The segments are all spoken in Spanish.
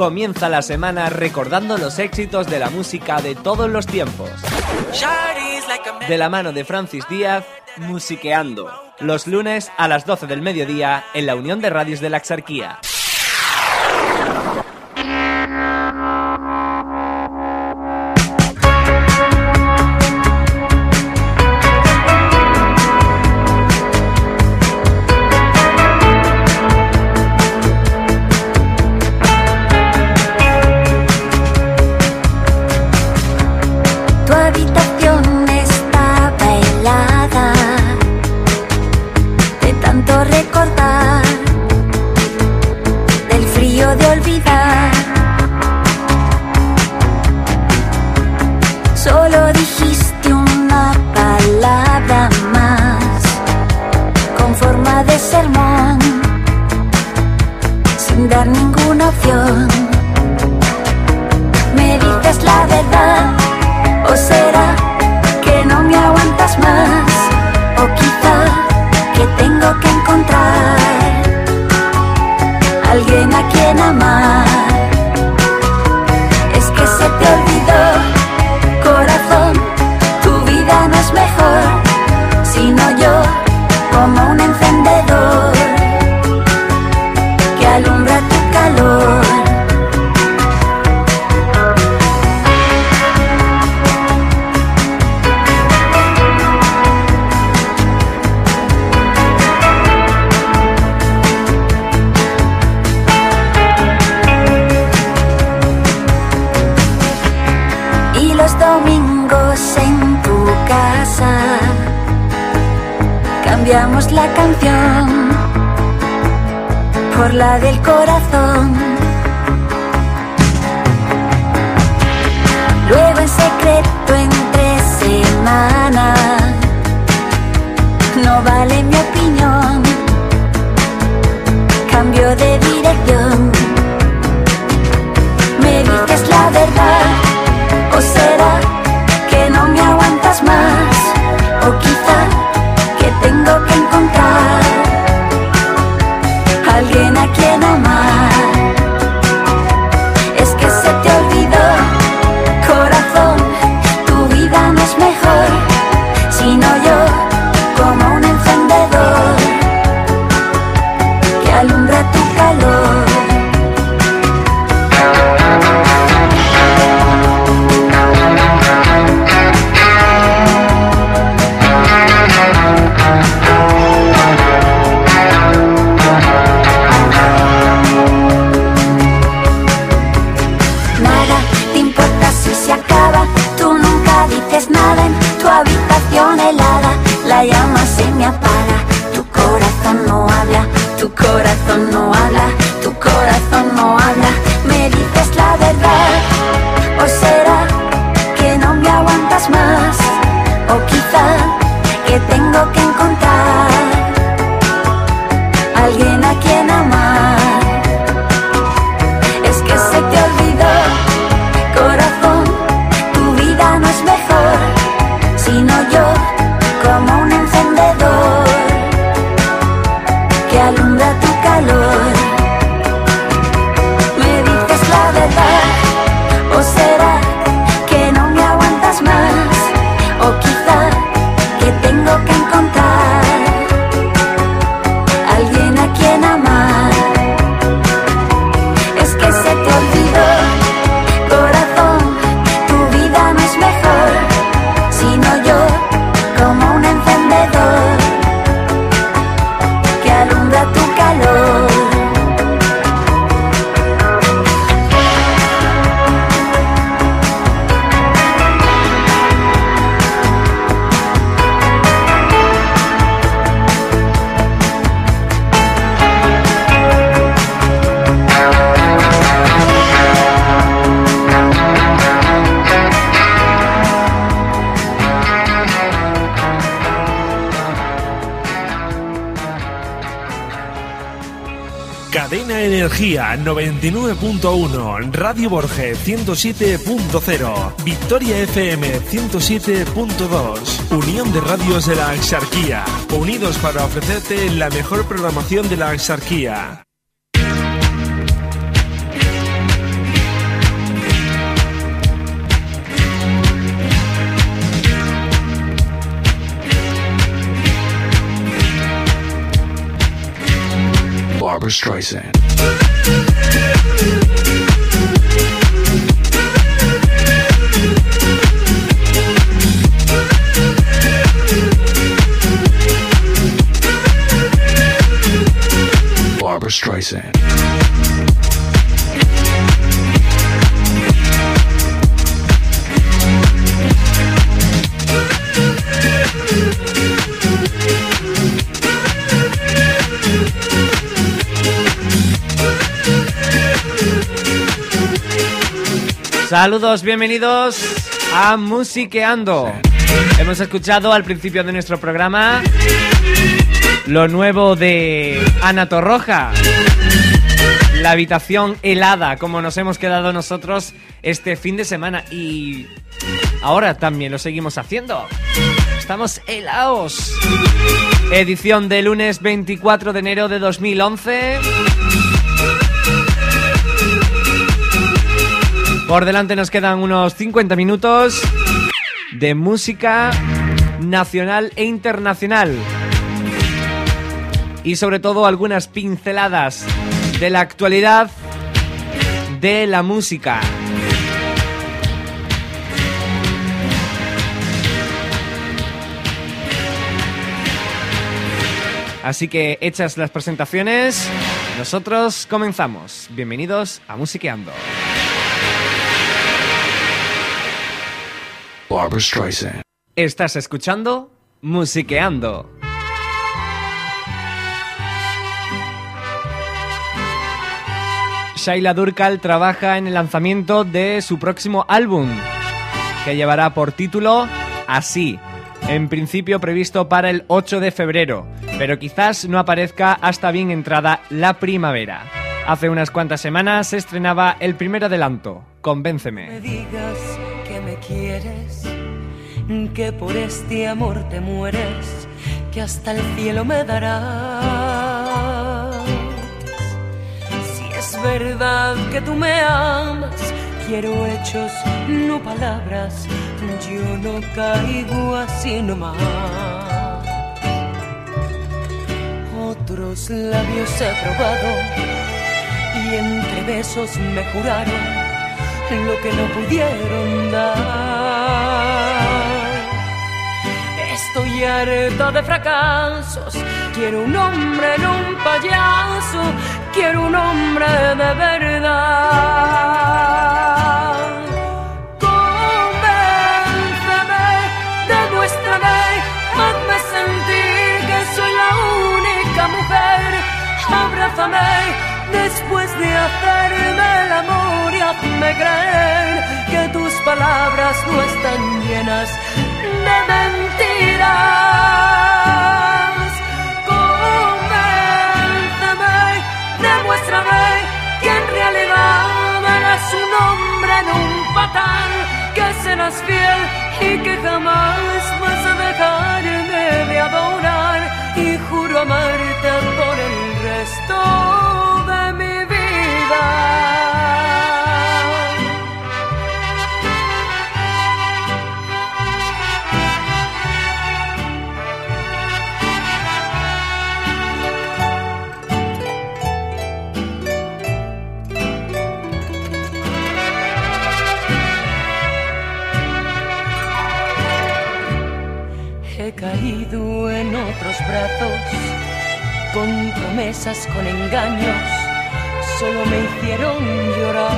Comienza la semana recordando los éxitos de la música de todos los tiempos. De la mano de Francis Díaz, Musiqueando. Los lunes a las 12 del mediodía en la Unión de Radios de la Exarquía. Forma de sermón, sin dar ninguna opción. Me dices la verdad. ¿O será que no me aguantas más? ¿O quizá que tengo que encontrar alguien a quien amar? La del corazón. Energía 99.1, Radio Borges 107.0, Victoria FM 107.2, Unión de Radios de la Axarquía, unidos para ofrecerte la mejor programación de la Axarquía. Barbara Streisand. Barbara Streisand. Saludos, bienvenidos a Musiqueando. Hemos escuchado al principio de nuestro programa lo nuevo de Ana Torroja. La habitación helada, como nos hemos quedado nosotros este fin de semana. Y ahora también lo seguimos haciendo. Estamos helados. Edición de lunes 24 de enero de 2011. Por delante nos quedan unos 50 minutos de música nacional e internacional. Y sobre todo algunas pinceladas de la actualidad de la música. Así que hechas las presentaciones, nosotros comenzamos. Bienvenidos a Musiqueando. Barbara Streisand. Estás escuchando Musiqueando. Shaila Durkal trabaja en el lanzamiento de su próximo álbum, que llevará por título Así, en principio previsto para el 8 de febrero, pero quizás no aparezca hasta bien entrada la primavera. Hace unas cuantas semanas se estrenaba el primer adelanto, Convénceme. me digas quieres, que por este amor te mueres, que hasta el cielo me darás. Si es verdad que tú me amas, quiero hechos, no palabras, yo no caigo así nomás. Otros labios he probado y entre besos me juraron lo que no pudieron dar. Estoy harta de fracasos, quiero un hombre, no un payaso, quiero un hombre de verdad. Convénceme, demuéstrame, hazme sentir que soy la única mujer, abrázame después de hacerme el amor y hazme creer que tus palabras no están llenas de mentiras. Convénceme, demuéstrame que en realidad eres un hombre, no un patán, que serás fiel y que jamás vas a dejarme de adorar y juro amarte por el resto de mi vida. He caído en otros brazos con promesas, con engaños, solo me hicieron llorar.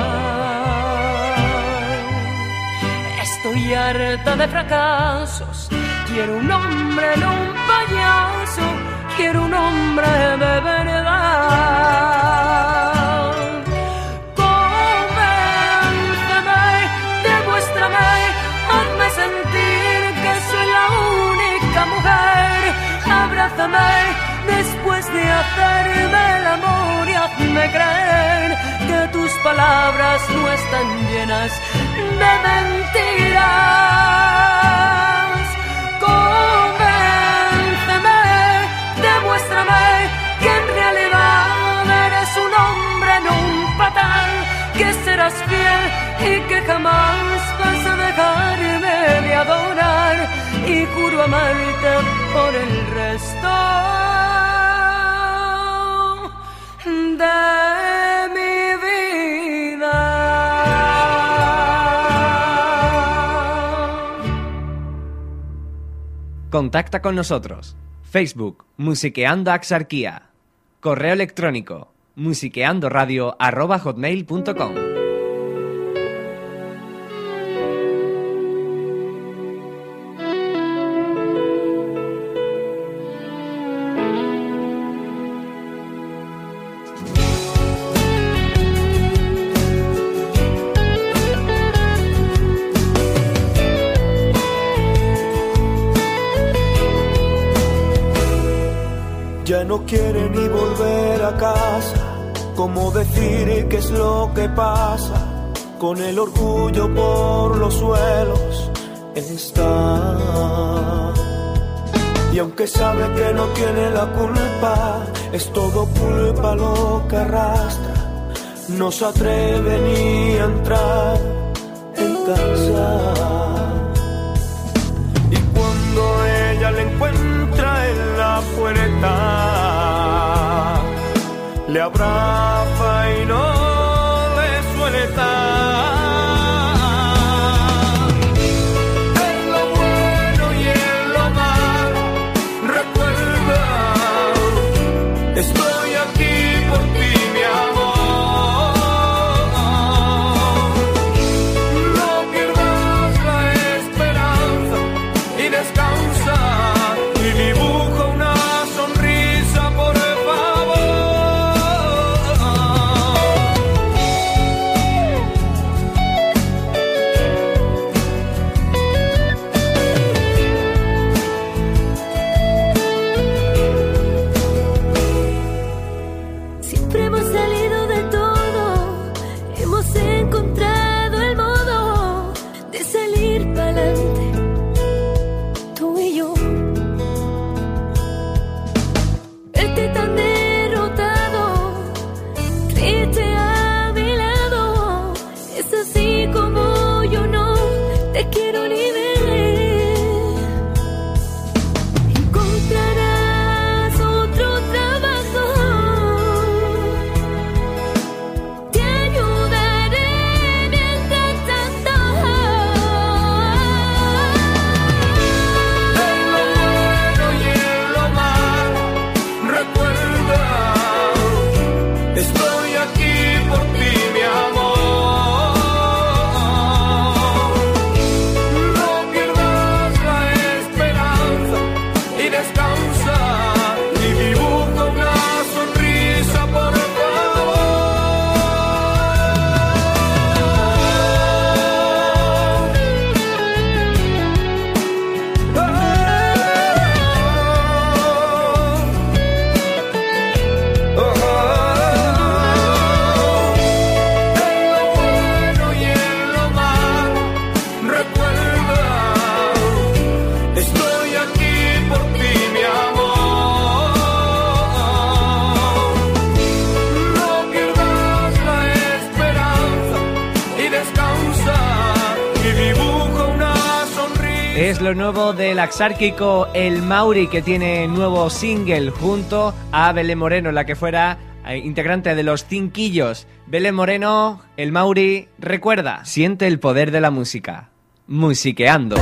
Estoy harta de fracasos, quiero un hombre, no un payaso, quiero un hombre de verdad. Convénceme, demuéstrame, hazme sentir que soy la única mujer, abrázame de hacerme el amor y hazme creer que tus palabras no están llenas de mentiras. Convénceme, demuéstrame que en realidad eres un hombre, en un patán, que serás fiel y que jamás vas a dejarme de adorar y juro amarte por el resto. Contacta con nosotros. Facebook, Musiqueando Axarquía. Correo electrónico, musiqueandoradio.com. ¿Cómo decir qué es lo que pasa? Con el orgullo por los suelos está. Y aunque sabe que no tiene la culpa, es todo culpa lo que arrastra. No se atreve ni a entrar en casa. Y cuando ella le encuentra en la puerta, le abraza y no le suelta. Nuevo del Axárquico El Mauri, que tiene nuevo single junto a Belén Moreno, la que fuera eh, integrante de los Cinquillos. Belén Moreno, El Mauri, recuerda, siente el poder de la música. Musiqueando.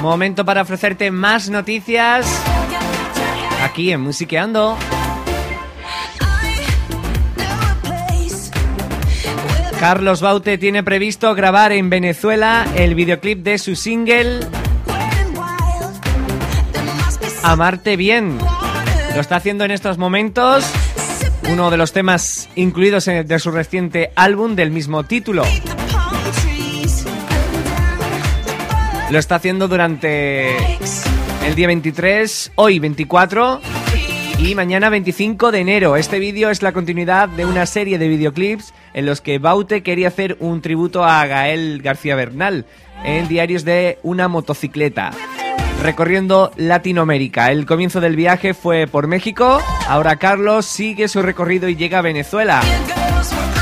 Momento para ofrecerte más noticias aquí en Musiqueando. Carlos Baute tiene previsto grabar en Venezuela el videoclip de su single Amarte Bien. Lo está haciendo en estos momentos, uno de los temas incluidos de su reciente álbum del mismo título. Lo está haciendo durante el día 23, hoy 24 y mañana 25 de enero. Este vídeo es la continuidad de una serie de videoclips en los que Baute quería hacer un tributo a Gael García Bernal en diarios de una motocicleta. Recorriendo Latinoamérica. El comienzo del viaje fue por México. Ahora Carlos sigue su recorrido y llega a Venezuela.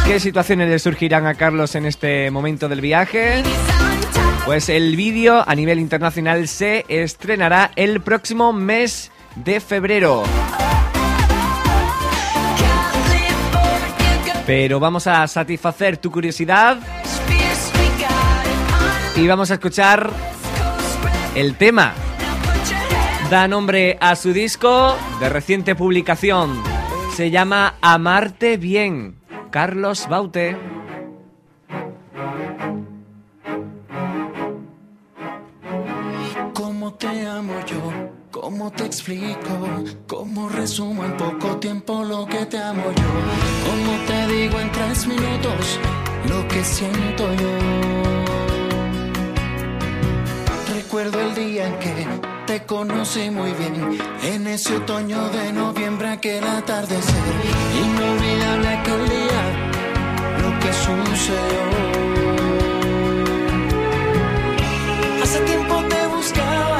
¿Qué situaciones le surgirán a Carlos en este momento del viaje? Pues el vídeo a nivel internacional se estrenará el próximo mes de febrero. Pero vamos a satisfacer tu curiosidad y vamos a escuchar el tema. Da nombre a su disco de reciente publicación. Se llama Amarte Bien. Carlos Baute. ¿Cómo te explico? ¿Cómo resumo en poco tiempo lo que te amo yo? ¿Cómo te digo en tres minutos lo que siento yo? Recuerdo el día en que te conocí muy bien, en ese otoño de noviembre aquel atardecer, inolvidable aquel día, lo que sucedió. Hace tiempo te buscaba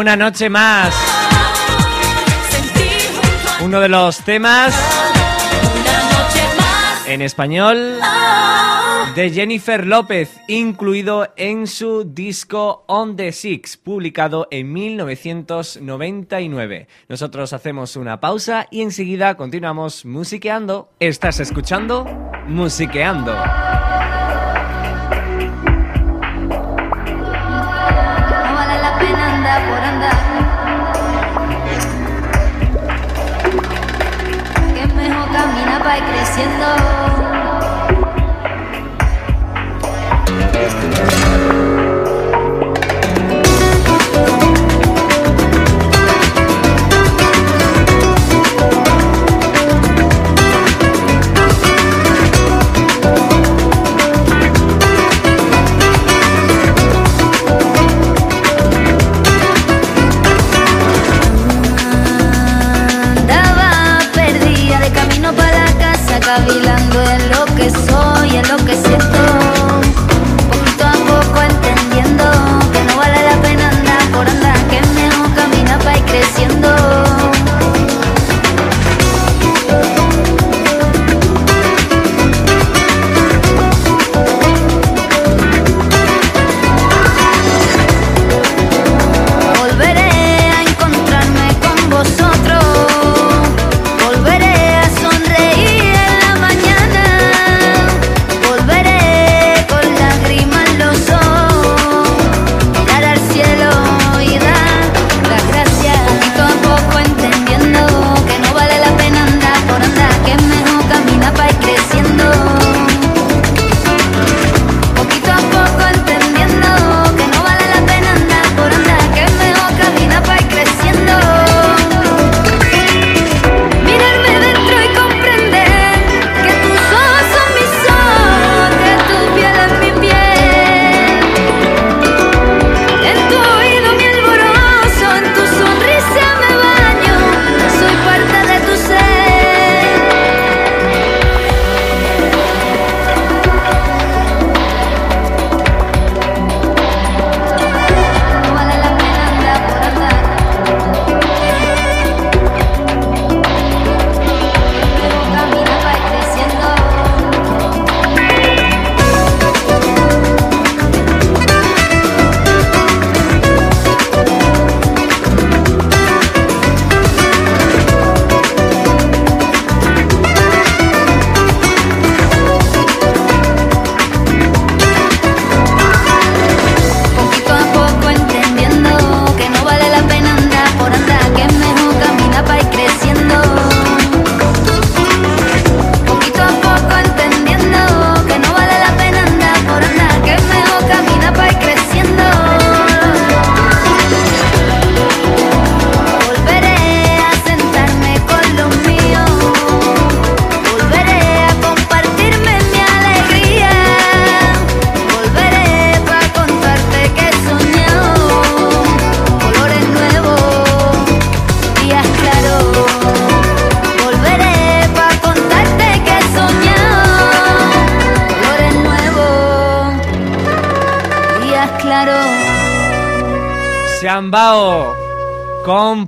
Una noche más. Uno de los temas en español de Jennifer López, incluido en su disco On the Six, publicado en 1999. Nosotros hacemos una pausa y enseguida continuamos musiqueando. ¿Estás escuchando? Musiqueando. Para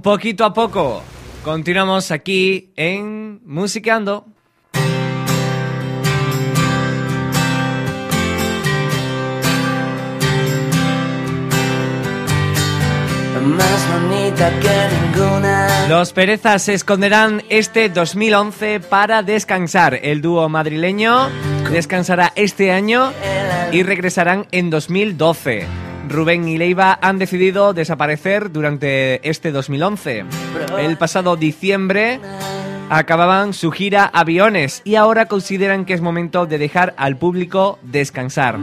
poquito a poco. Continuamos aquí en Musiqueando. Más bonita que ninguna. Los Perezas se esconderán este 2011 para descansar. El dúo madrileño descansará este año y regresarán en 2012. Rubén y Leiva han decidido desaparecer durante este 2011. El pasado diciembre acababan su gira Aviones y ahora consideran que es momento de dejar al público descansar.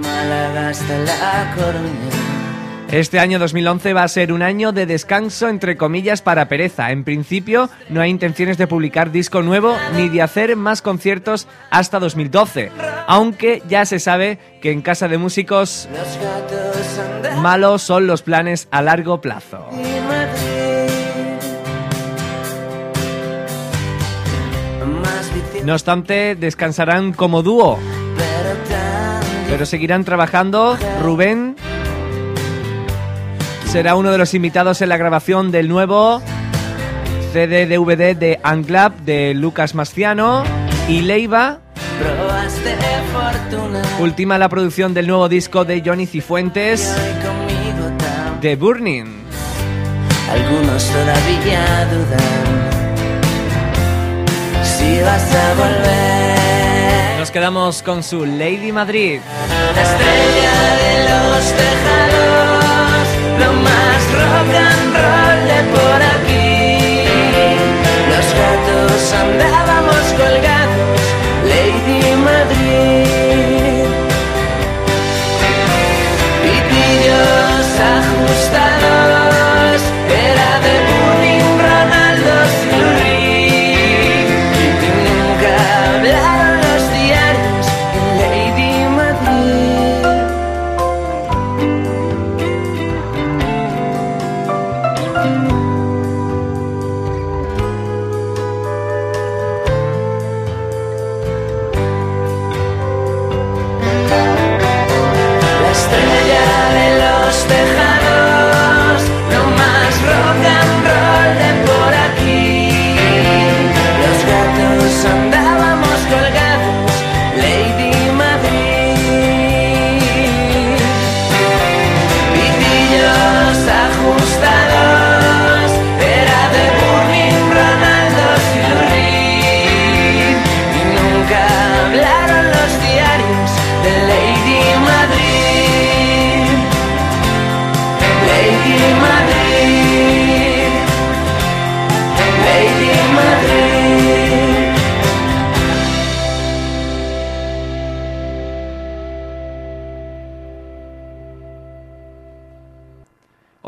Este año 2011 va a ser un año de descanso entre comillas para Pereza. En principio no hay intenciones de publicar disco nuevo ni de hacer más conciertos hasta 2012, aunque ya se sabe que en Casa de Músicos malos son los planes a largo plazo. No obstante, descansarán como dúo, pero seguirán trabajando Rubén será uno de los invitados en la grabación del nuevo CD-DVD de Anglab de Lucas Mastiano y Leiva. Ultima la producción del nuevo disco de Johnny Cifuentes, The Burning. Algunos todavía dudan si vas a volver. Nos quedamos con su Lady Madrid. La estrella de los tejados, lo más rock and roll de por aquí. Los gatos andábamos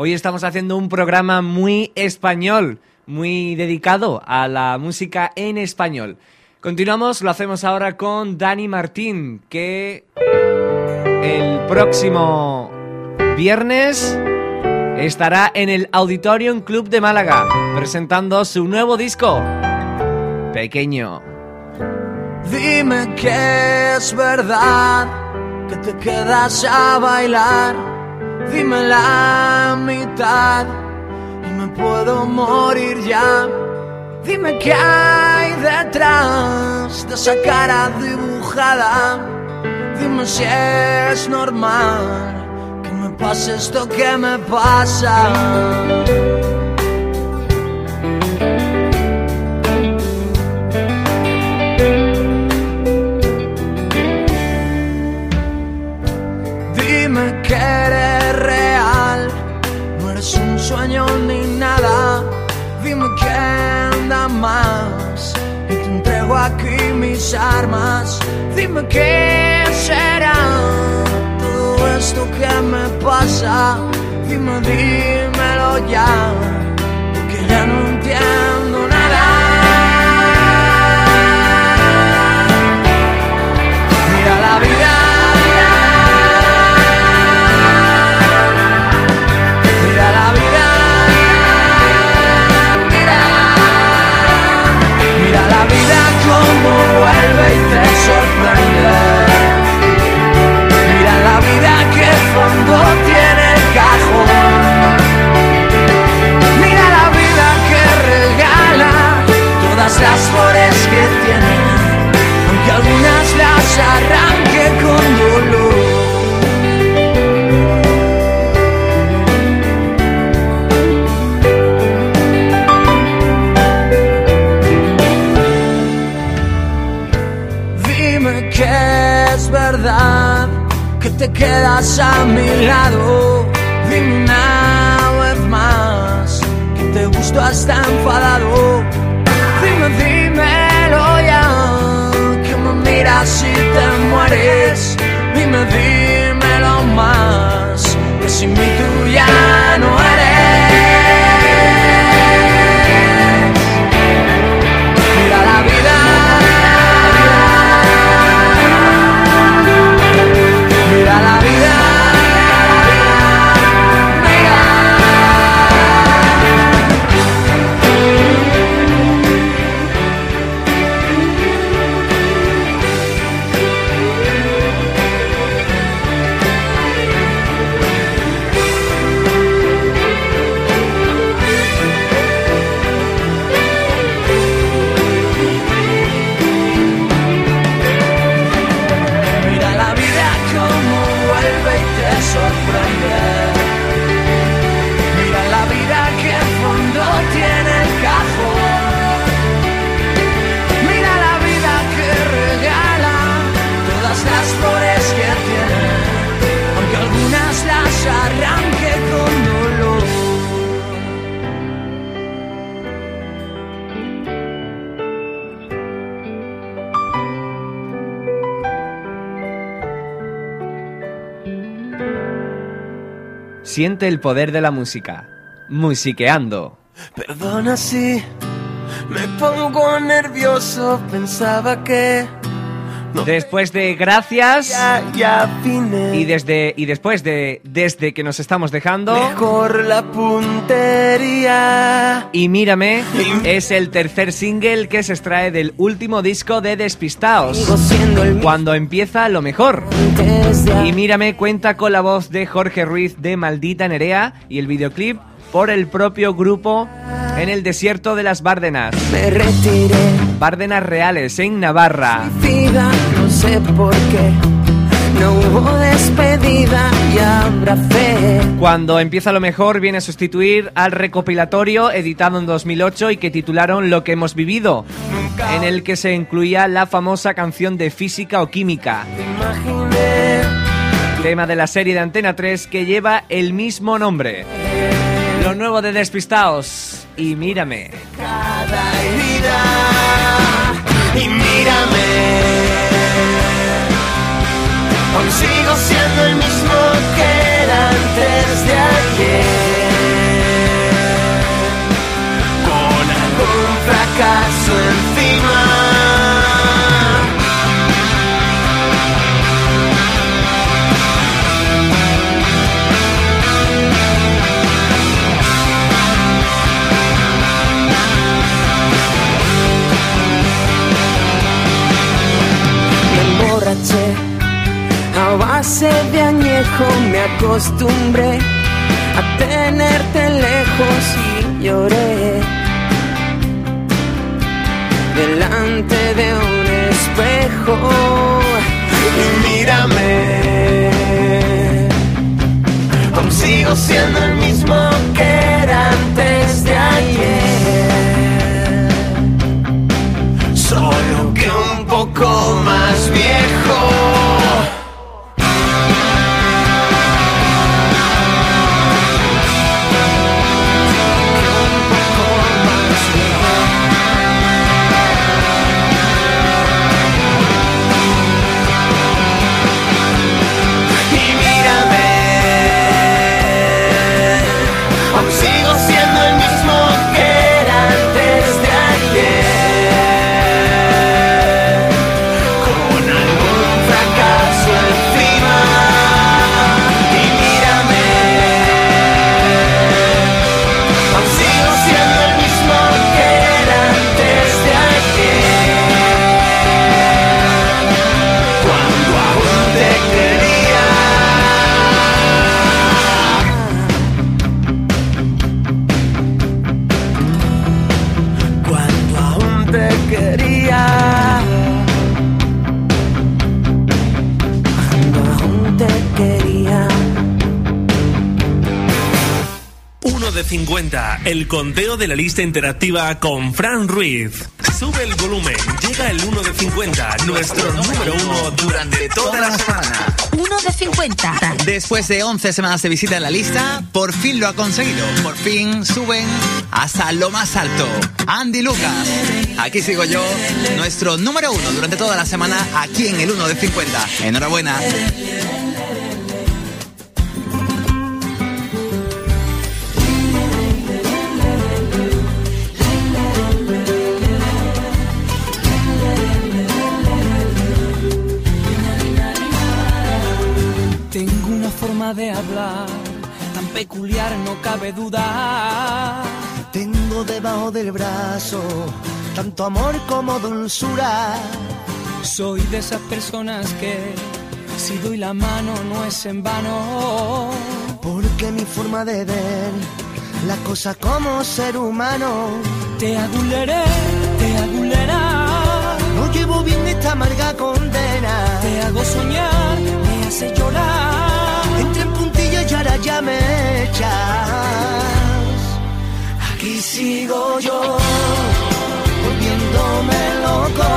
Hoy estamos haciendo un programa muy español, muy dedicado a la música en español. Continuamos, lo hacemos ahora con Dani Martín, que el próximo viernes estará en el Auditorium Club de Málaga presentando su nuevo disco, Pequeño. Dime que es verdad que te quedas a bailar. Dime la mitad y me puedo morir ya. Dime qué hay detrás de esa cara dibujada. Dime si es normal que me pase esto que me pasa. Dime que eres sueño ni nada. Dime que anda más y te entrego aquí mis armas. Dime qué será todo esto que me pasa. Dime, dímelo ya, Siente el poder de la música. Musiqueando. Perdona si me pongo nervioso, pensaba que Después de gracias ya, ya vine. y desde y después de desde que nos estamos dejando Mejor la puntería. y mírame es el tercer single que se extrae del último disco de Despistaos. Cuando empieza lo mejor. Y mírame cuenta con la voz de Jorge Ruiz de Maldita Nerea y el videoclip por el propio grupo en el desierto de las Bárdenas. me retiré. Bárdenas reales en Navarra. No sé por qué. No hubo despedida y habrá fe. Cuando empieza lo mejor viene a sustituir al recopilatorio editado en 2008 y que titularon Lo que hemos vivido, en el que se incluía la famosa canción de física o química, tema de la serie de Antena 3 que lleva el mismo nombre. Lo nuevo de Despistaos y mírame. cada Y mírame. Aún sigo siendo el mismo que era antes de ayer. Con algún fracaso encima. De añejo, me acostumbré a tenerte lejos y lloré delante de un espejo. Y mírame, aún sigo siendo el el conteo de la lista interactiva con Fran Ruiz. Sube el volumen, llega el 1 de 50, nuestro número uno durante toda la semana. 1 de 50. Después de 11 semanas de visita en la lista, por fin lo ha conseguido. Por fin suben hasta lo más alto. Andy Lucas. Aquí sigo yo, nuestro número uno durante toda la semana, aquí en el 1 de 50. Enhorabuena. Forma de hablar tan peculiar, no cabe duda. Tengo debajo del brazo tanto amor como dulzura. Soy de esas personas que si doy la mano no es en vano. Porque mi forma de ver la cosa como ser humano. Te aguleré, te agulerá. No llevo bien esta amarga condena. Te hago soñar, me hace llorar. Ya me echas. Aquí sigo yo, volviéndome loco,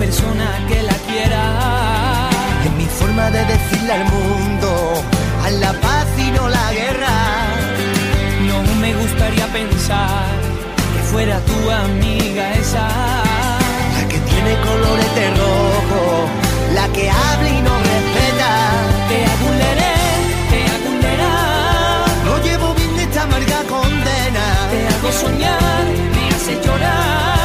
persona que la quiera. Es mi forma de decirle al mundo, a la paz y no la guerra. No me gustaría pensar que fuera tu amiga esa. La que tiene colores de rojo, la que habla y no respeta. Te aduleré, te adulerá. No llevo bien esta amarga condena. Te hago soñar, me hace llorar.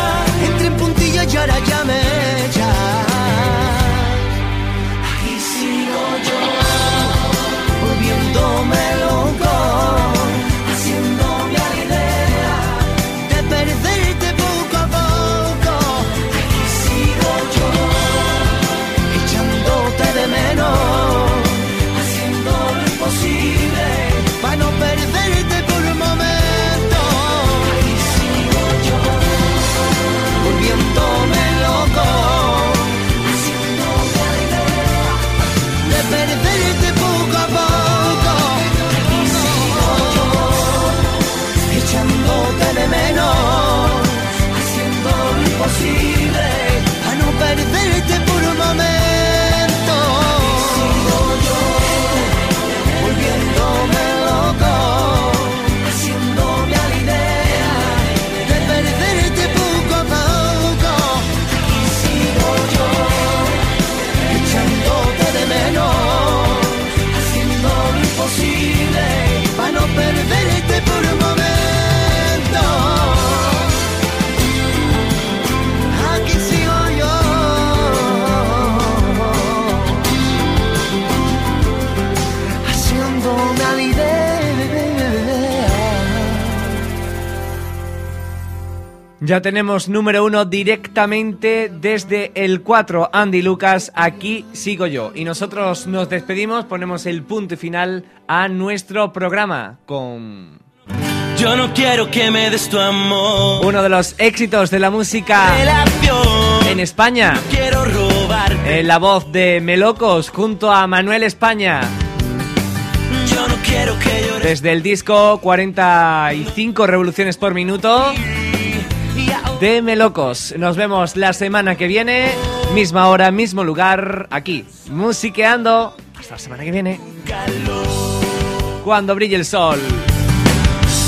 Ya tenemos número uno directamente desde el 4, Andy Lucas, aquí sigo yo. Y nosotros nos despedimos, ponemos el punto final a nuestro programa con Yo no quiero que me des tu amor. uno de los éxitos de la música Relación. en España. Quiero robarte. En la voz de Melocos junto a Manuel España. Yo no quiero que llores. Desde el disco 45 revoluciones por minuto De Melocos. Nos vemos la semana que viene, misma hora, mismo lugar, aquí, musiqueando. Hasta la semana que viene. Cuando brille el sol.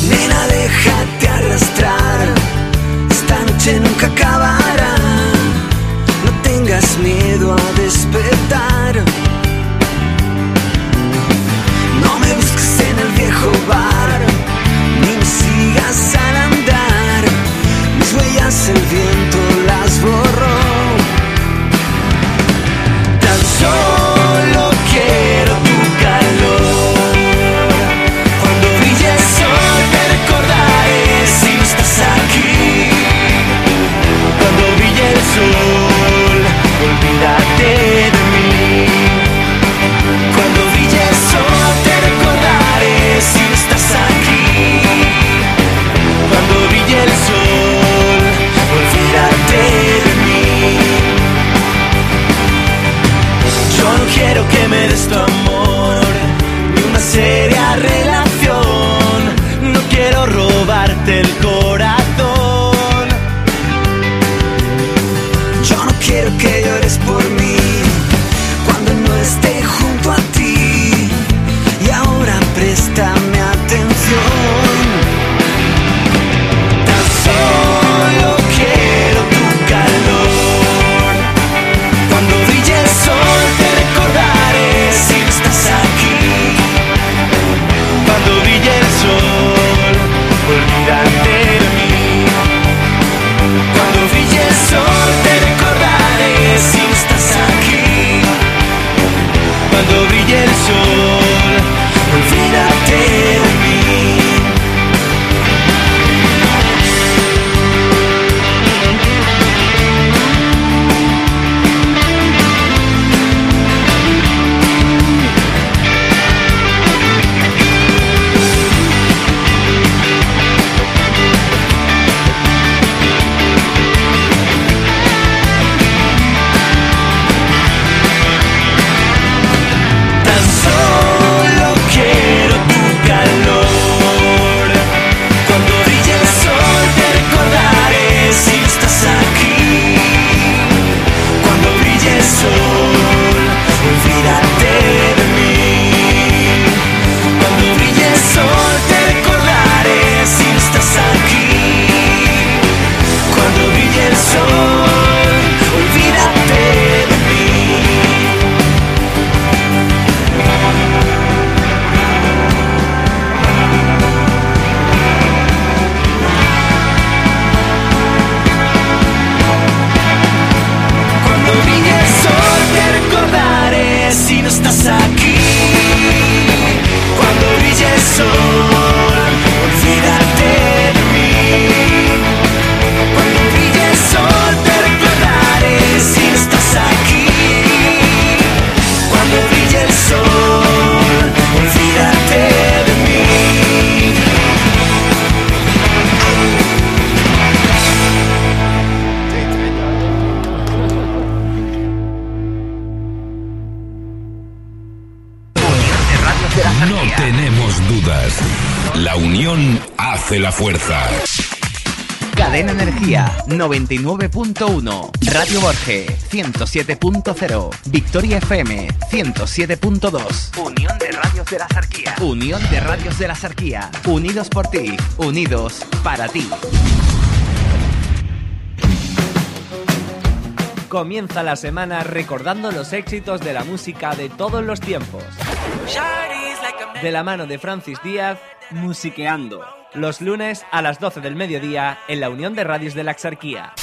Nena, déjate arrastrar. Esta noche nunca acabará. No tengas miedo a despertar. No me busques en el viejo bar. El viento las borró. Tan solo quiero 99.1, Radio Borge 107.0, Victoria FM 107.2, Unión de Radios de la Sarquía, Unión de Radios de la Sarquía, unidos por ti, unidos para ti. Comienza la semana recordando los éxitos de la música de todos los tiempos. De la mano de Francis Díaz, Musiqueando. Los lunes a las 12 del mediodía en la Unión de Radios de la Exarquía.